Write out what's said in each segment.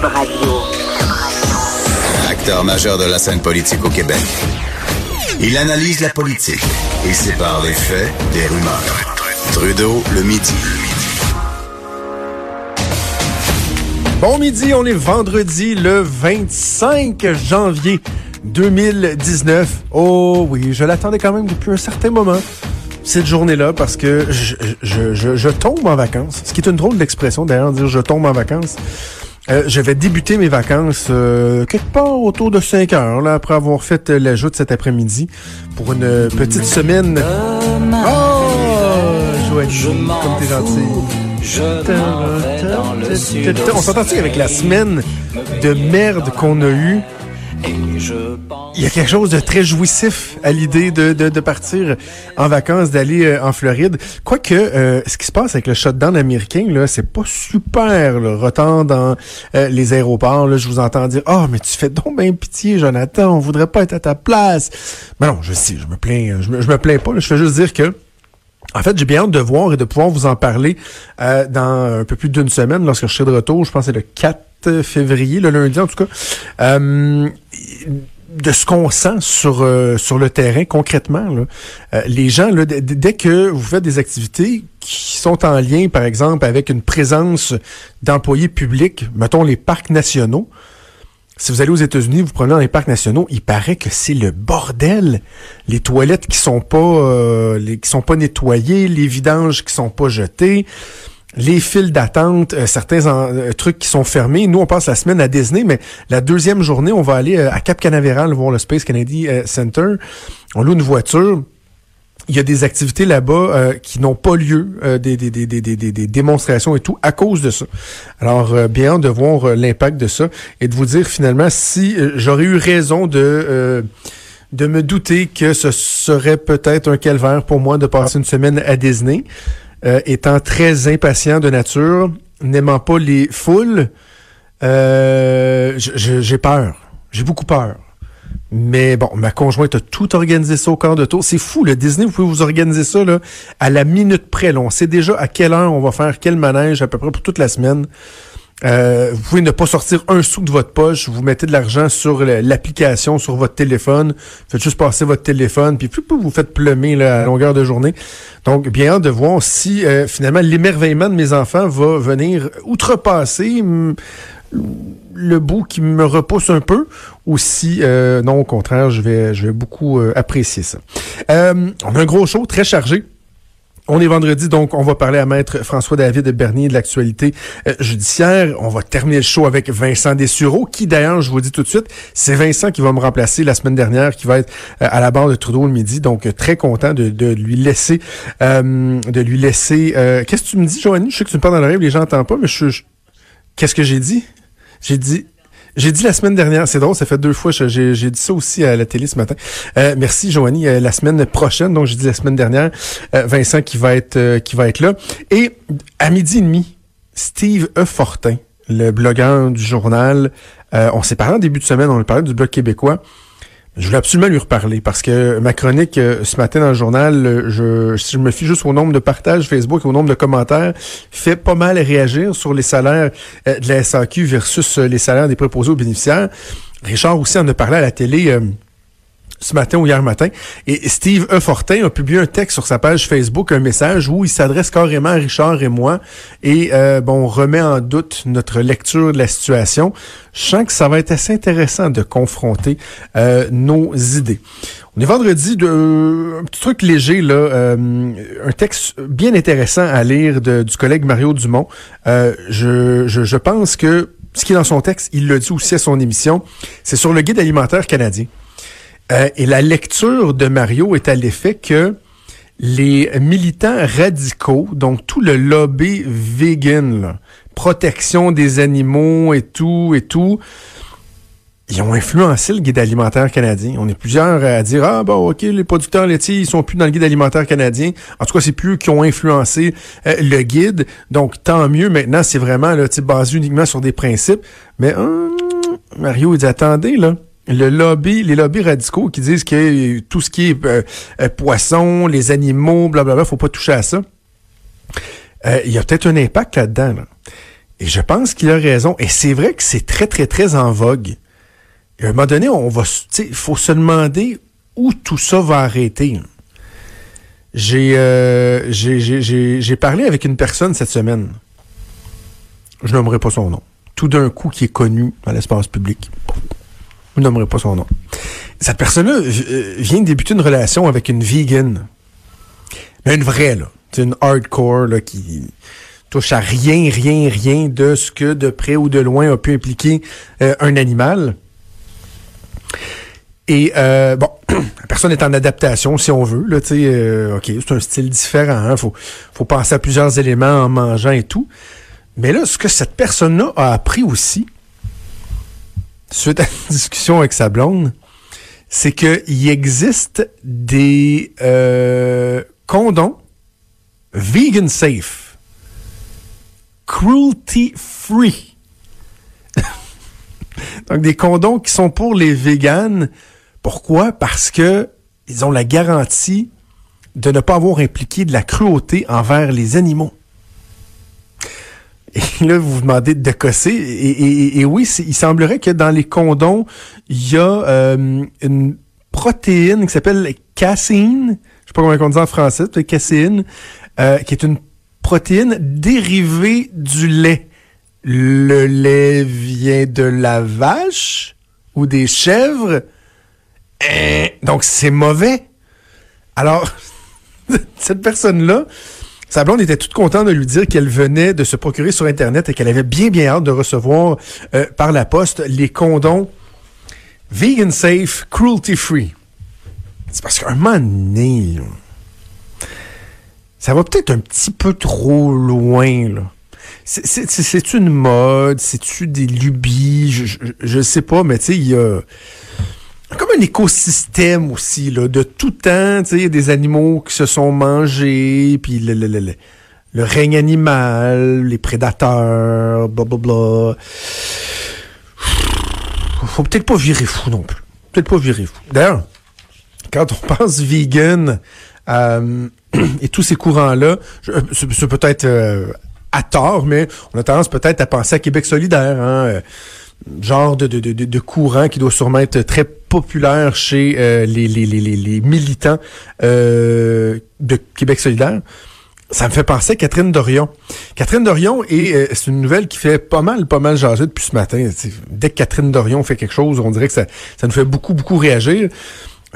Cube Radio. Acteur majeur de la scène politique au Québec. Il analyse la politique et sépare les faits des rumeurs. Trudeau le midi. Bon midi, on est vendredi le 25 janvier 2019. Oh oui, je l'attendais quand même depuis un certain moment, cette journée-là, parce que je, je, je, je tombe en vacances. Ce qui est une drôle d'expression d'ailleurs, dire je tombe en vacances. Euh, je vais débuter mes vacances euh, quelque part autour de 5 heures, là, après avoir fait euh, l'ajout cet après-midi, pour une petite semaine. Oh, Joanie, comme t'es gentil. On s'entend avec la semaine de merde qu'on a eue? Il y a quelque chose de très jouissif à l'idée de, de, partir en vacances, d'aller euh, en Floride. Quoique, euh, ce qui se passe avec le shutdown américain, là, c'est pas super. le Retant dans euh, les aéroports, là, je vous entends dire « Oh, mais tu fais donc bien pitié, Jonathan, on voudrait pas être à ta place. » Mais non, je sais, je me plains, je me, plains pas. je fais juste dire que en fait, j'ai bien hâte de voir et de pouvoir vous en parler euh, dans un peu plus d'une semaine lorsque je serai de retour. Je pense que c'est le 4 février, le lundi en tout cas. Euh, de ce qu'on sent sur euh, sur le terrain concrètement. Là. les gens, là, dès que vous faites des activités qui sont en lien, par exemple, avec une présence d'employés publics, mettons les parcs nationaux, si vous allez aux États-Unis, vous prenez dans les parcs nationaux, il paraît que c'est le bordel. Les toilettes qui sont pas euh, qui sont pas nettoyées, les vidanges qui sont pas jetés, les files d'attente, euh, certains euh, trucs qui sont fermés. Nous, on passe la semaine à Disney, mais la deuxième journée, on va aller à Cap Canaveral voir le Space Kennedy Center. On loue une voiture il y a des activités là-bas euh, qui n'ont pas lieu, euh, des, des, des, des, démonstrations et tout, à cause de ça. Alors, euh, bien de voir l'impact de ça et de vous dire finalement si j'aurais eu raison de de me douter que ce serait peut-être un calvaire pour moi de passer une semaine à Disney, étant très impatient de nature, n'aimant pas les foules, j'ai peur. J'ai beaucoup peur. Mais bon, ma conjointe a tout organisé ça au quart de tour. C'est fou, le Disney, vous pouvez vous organiser ça là, à la minute près. Là. On sait déjà à quelle heure on va faire quel manège à peu près pour toute la semaine. Euh, vous pouvez ne pas sortir un sou de votre poche, vous mettez de l'argent sur l'application, sur votre téléphone, faites juste passer votre téléphone, puis vous faites plumer là, à longueur de journée. Donc, bien de voir si euh, finalement l'émerveillement de mes enfants va venir outrepasser le bout qui me repousse un peu ou si euh, non au contraire je vais je vais beaucoup euh, apprécier ça. Euh, on a un gros show très chargé. On est vendredi, donc on va parler à Maître François-David Bernier de l'actualité judiciaire. On va terminer le show avec Vincent Dessureau, qui d'ailleurs, je vous dis tout de suite, c'est Vincent qui va me remplacer la semaine dernière, qui va être à la barre de Trudeau le midi. Donc très content de, lui laisser, de lui laisser. Qu'est-ce que tu me dis, Joanie? Je sais que tu me parles dans l'oreille, les gens n'entendent pas, mais je Qu'est-ce que j'ai dit? J'ai dit j'ai dit la semaine dernière, c'est drôle, ça fait deux fois, j'ai dit ça aussi à la télé ce matin. Euh, merci Joanie, euh, la semaine prochaine, donc j'ai dit la semaine dernière, euh, Vincent qui va être qui va être là. Et à midi et demi, Steve E. Fortin, le blogueur du journal, on s'est parlé en début de semaine, on a parlé du blog québécois. Je voulais absolument lui reparler parce que ma chronique euh, ce matin dans le journal, euh, je, si je me fie juste au nombre de partages Facebook et au nombre de commentaires, fait pas mal réagir sur les salaires euh, de la SAQ versus les salaires des préposés aux bénéficiaires. Richard aussi en a parlé à la télé ce matin ou hier matin. Et Steve E. Fortin a publié un texte sur sa page Facebook, un message où il s'adresse carrément à Richard et moi et euh, bon, remet en doute notre lecture de la situation. Je sens que ça va être assez intéressant de confronter euh, nos idées. On est vendredi de un petit truc léger là, euh, un texte bien intéressant à lire de, du collègue Mario Dumont. Euh, je, je, je pense que ce qui est dans son texte, il le dit aussi à son émission, c'est sur le guide alimentaire canadien. Euh, et la lecture de Mario est à l'effet que les militants radicaux, donc tout le lobby vegan, protection des animaux et tout et tout, ils ont influencé le guide alimentaire canadien. On est plusieurs à dire ah bon ok les producteurs laitiers ils sont plus dans le guide alimentaire canadien. En tout cas c'est plus qui ont influencé euh, le guide. Donc tant mieux maintenant c'est vraiment là basé uniquement sur des principes. Mais hum, Mario il dit attendez là le lobby, les lobbies radicaux qui disent que tout ce qui est euh, euh, poisson, les animaux, blablabla, faut pas toucher à ça. Euh, il y a peut-être un impact là-dedans. Et je pense qu'il a raison. Et c'est vrai que c'est très, très, très en vogue. À un moment donné, on va, il faut se demander où tout ça va arrêter. Euh, j'ai j'ai parlé avec une personne cette semaine. Je nommerai pas son nom. Tout d'un coup, qui est connu dans l'espace public. Je nommerai pas son nom. Cette personne-là euh, vient de débuter une relation avec une vegan. Mais une vraie, là. C'est une hardcore, là, qui touche à rien, rien, rien de ce que de près ou de loin a pu impliquer euh, un animal. Et euh, bon, la personne est en adaptation, si on veut. Là, OK, c'est un style différent. Hein, faut, faut penser à plusieurs éléments en mangeant et tout. Mais là, ce que cette personne-là a appris aussi, suite à une discussion avec sa blonde, c'est qu'il existe des euh, vegan safe, cruelty free. Donc des condoms qui sont pour les véganes pourquoi? Parce que ils ont la garantie de ne pas avoir impliqué de la cruauté envers les animaux. Et là, vous vous demandez de cosser. Et, oui, il semblerait que dans les condoms, il y a euh, une protéine qui s'appelle caséine. Je sais pas comment on dit en français, caséine, euh, qui est une protéine dérivée du lait. Le lait vient de la vache ou des chèvres eh, donc c'est mauvais. Alors, cette personne-là, sa blonde était toute contente de lui dire qu'elle venait de se procurer sur Internet et qu'elle avait bien, bien hâte de recevoir euh, par la poste les condoms vegan safe, cruelty free. C'est parce qu'un moment donné, ça va peut-être un petit peu trop loin, là. C'est une mode, c'est-tu des lubies, je, je, sais pas, mais tu sais, il y a comme un écosystème aussi, là, de tout temps, tu sais, des animaux qui se sont mangés, puis le, le, le, le, règne animal, les prédateurs, blablabla. Faut peut-être pas virer fou non plus. Peut-être pas virer fou. D'ailleurs, quand on pense vegan euh, et tous ces courants-là, c'est peut-être euh, à tort, mais on a tendance peut-être à penser à Québec solidaire, hein, euh, genre de, de, de, de, courant qui doit sûrement être très populaire chez euh, les, les, les, les, militants euh, de Québec solidaire. Ça me fait penser à Catherine Dorion. Catherine Dorion, et euh, c'est une nouvelle qui fait pas mal, pas mal jaser depuis ce matin. Dès que Catherine Dorion fait quelque chose, on dirait que ça, ça nous fait beaucoup, beaucoup réagir.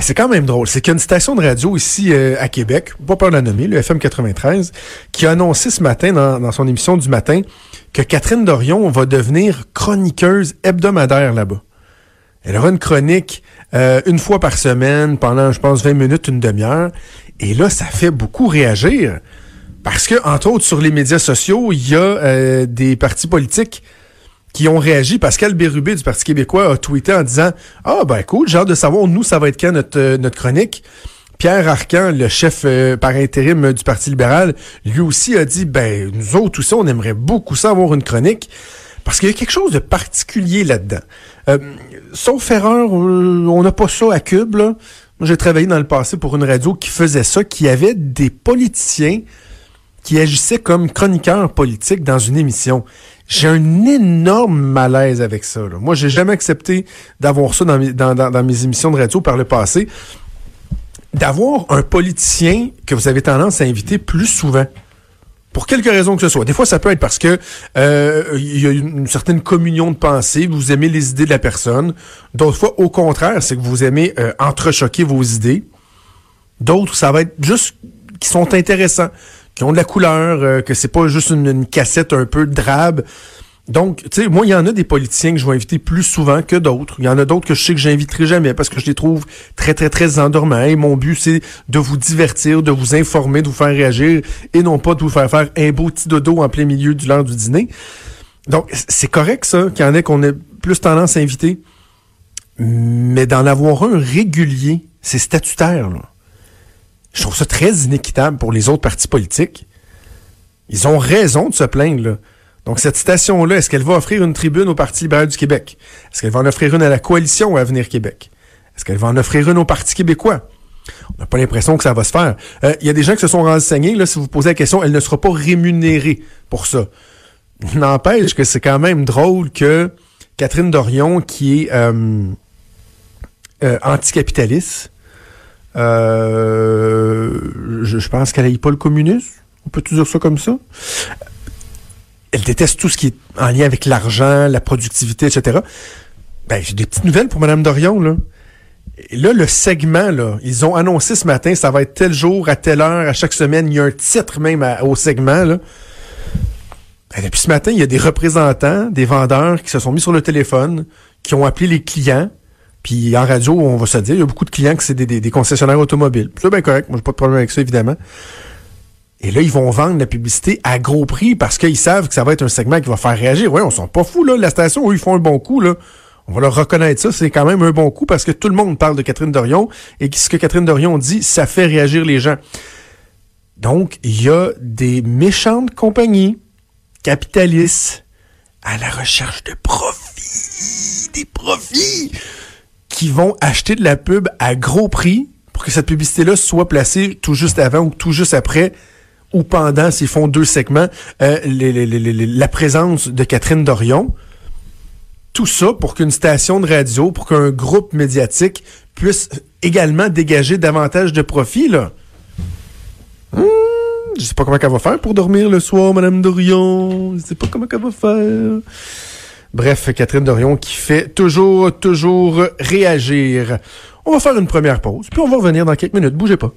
C'est quand même drôle. C'est qu'il y a une station de radio ici à Québec, pas peur de la nommer, le FM 93, qui a annoncé ce matin dans, dans son émission du matin que Catherine Dorion va devenir chroniqueuse hebdomadaire là-bas. Elle aura une chronique euh, une fois par semaine pendant, je pense, 20 minutes, une demi-heure. Et là, ça fait beaucoup réagir. Parce que, entre autres, sur les médias sociaux, il y a euh, des partis politiques qui ont réagi. Pascal Bérubé du Parti québécois a tweeté en disant Ah ben cool, j'ai hâte de savoir, nous, ça va être quand notre, euh, notre chronique. Pierre Arcan, le chef par intérim du Parti libéral, lui aussi a dit Ben, nous autres aussi, on aimerait beaucoup ça avoir une chronique. Parce qu'il y a quelque chose de particulier là-dedans. Euh, sauf erreur, on n'a pas ça à Cube. Moi, j'ai travaillé dans le passé pour une radio qui faisait ça, qui avait des politiciens qui agissaient comme chroniqueurs politiques dans une émission. J'ai un énorme malaise avec ça. Là. Moi, j'ai jamais accepté d'avoir ça dans mes émissions de radio par le passé. D'avoir un politicien que vous avez tendance à inviter plus souvent. Pour quelque raison que ce soit. Des fois, ça peut être parce que euh, il y a une certaine communion de pensée, vous aimez les idées de la personne. D'autres fois, au contraire, c'est que vous aimez euh, entrechoquer vos idées. D'autres, ça va être juste qui sont intéressants, qui ont de la couleur, euh, que c'est pas juste une, une, cassette un peu drabe. Donc, tu sais, moi, il y en a des politiciens que je vais inviter plus souvent que d'autres. Il y en a d'autres que je sais que j'inviterai jamais parce que je les trouve très, très, très endormants. Et mon but, c'est de vous divertir, de vous informer, de vous faire réagir et non pas de vous faire faire un beau petit dodo en plein milieu du l'heure du dîner. Donc, c'est correct, ça, qu'il y en ait qu'on ait plus tendance à inviter. Mais d'en avoir un régulier, c'est statutaire, là. Je trouve ça très inéquitable pour les autres partis politiques. Ils ont raison de se plaindre, là. Donc, cette station-là, est-ce qu'elle va offrir une tribune au Parti libéral du Québec? Est-ce qu'elle va en offrir une à la coalition Avenir Québec? Est-ce qu'elle va en offrir une au Parti québécois? On n'a pas l'impression que ça va se faire. Il euh, y a des gens qui se sont renseignés. Là, si vous posez la question, elle ne sera pas rémunérée pour ça. N'empêche que c'est quand même drôle que Catherine Dorion, qui est euh, euh, anticapitaliste, je, pense qu'elle n'aille pas le communisme? On peut dire ça comme ça? Elle déteste tout ce qui est en lien avec l'argent, la productivité, etc. Ben, j'ai des petites nouvelles pour Mme Dorion, là. Là, le segment, là, ils ont annoncé ce matin, ça va être tel jour, à telle heure, à chaque semaine. Il y a un titre même au segment, là. Ben, depuis ce matin, il y a des représentants, des vendeurs qui se sont mis sur le téléphone, qui ont appelé les clients. Puis en radio, on va se dire, il y a beaucoup de clients qui c'est des, concessionnaires automobiles. C'est bien correct, moi j'ai pas de problème avec ça, évidemment. Et là, ils vont vendre la publicité à gros prix parce qu'ils savent que ça va être un segment qui va faire réagir. Ouais, on sont pas fous, là. La station, où ils font un bon coup, là. On va leur reconnaître ça, c'est quand même un bon coup parce que tout le monde parle de Catherine Dorion et ce que Catherine Dorion dit, ça fait réagir les gens. Donc, il y a des méchantes compagnies capitalistes à la recherche de profits, des profits, qui vont acheter de la pub à gros prix pour que cette publicité-là soit placée tout juste avant ou tout juste après ou pendant, s'ils font deux segments, euh, la présence de Catherine Dorion. Tout ça pour qu'une station de radio, pour qu'un groupe médiatique puisse également dégager davantage de profits, là. Hmm, je sais pas comment elle va faire pour dormir le soir, Madame Dorion. Je sais pas comment elle va faire. Bref, Catherine Dorion qui fait toujours, toujours réagir. On va faire une première pause, puis on va revenir dans quelques minutes. Bougez pas.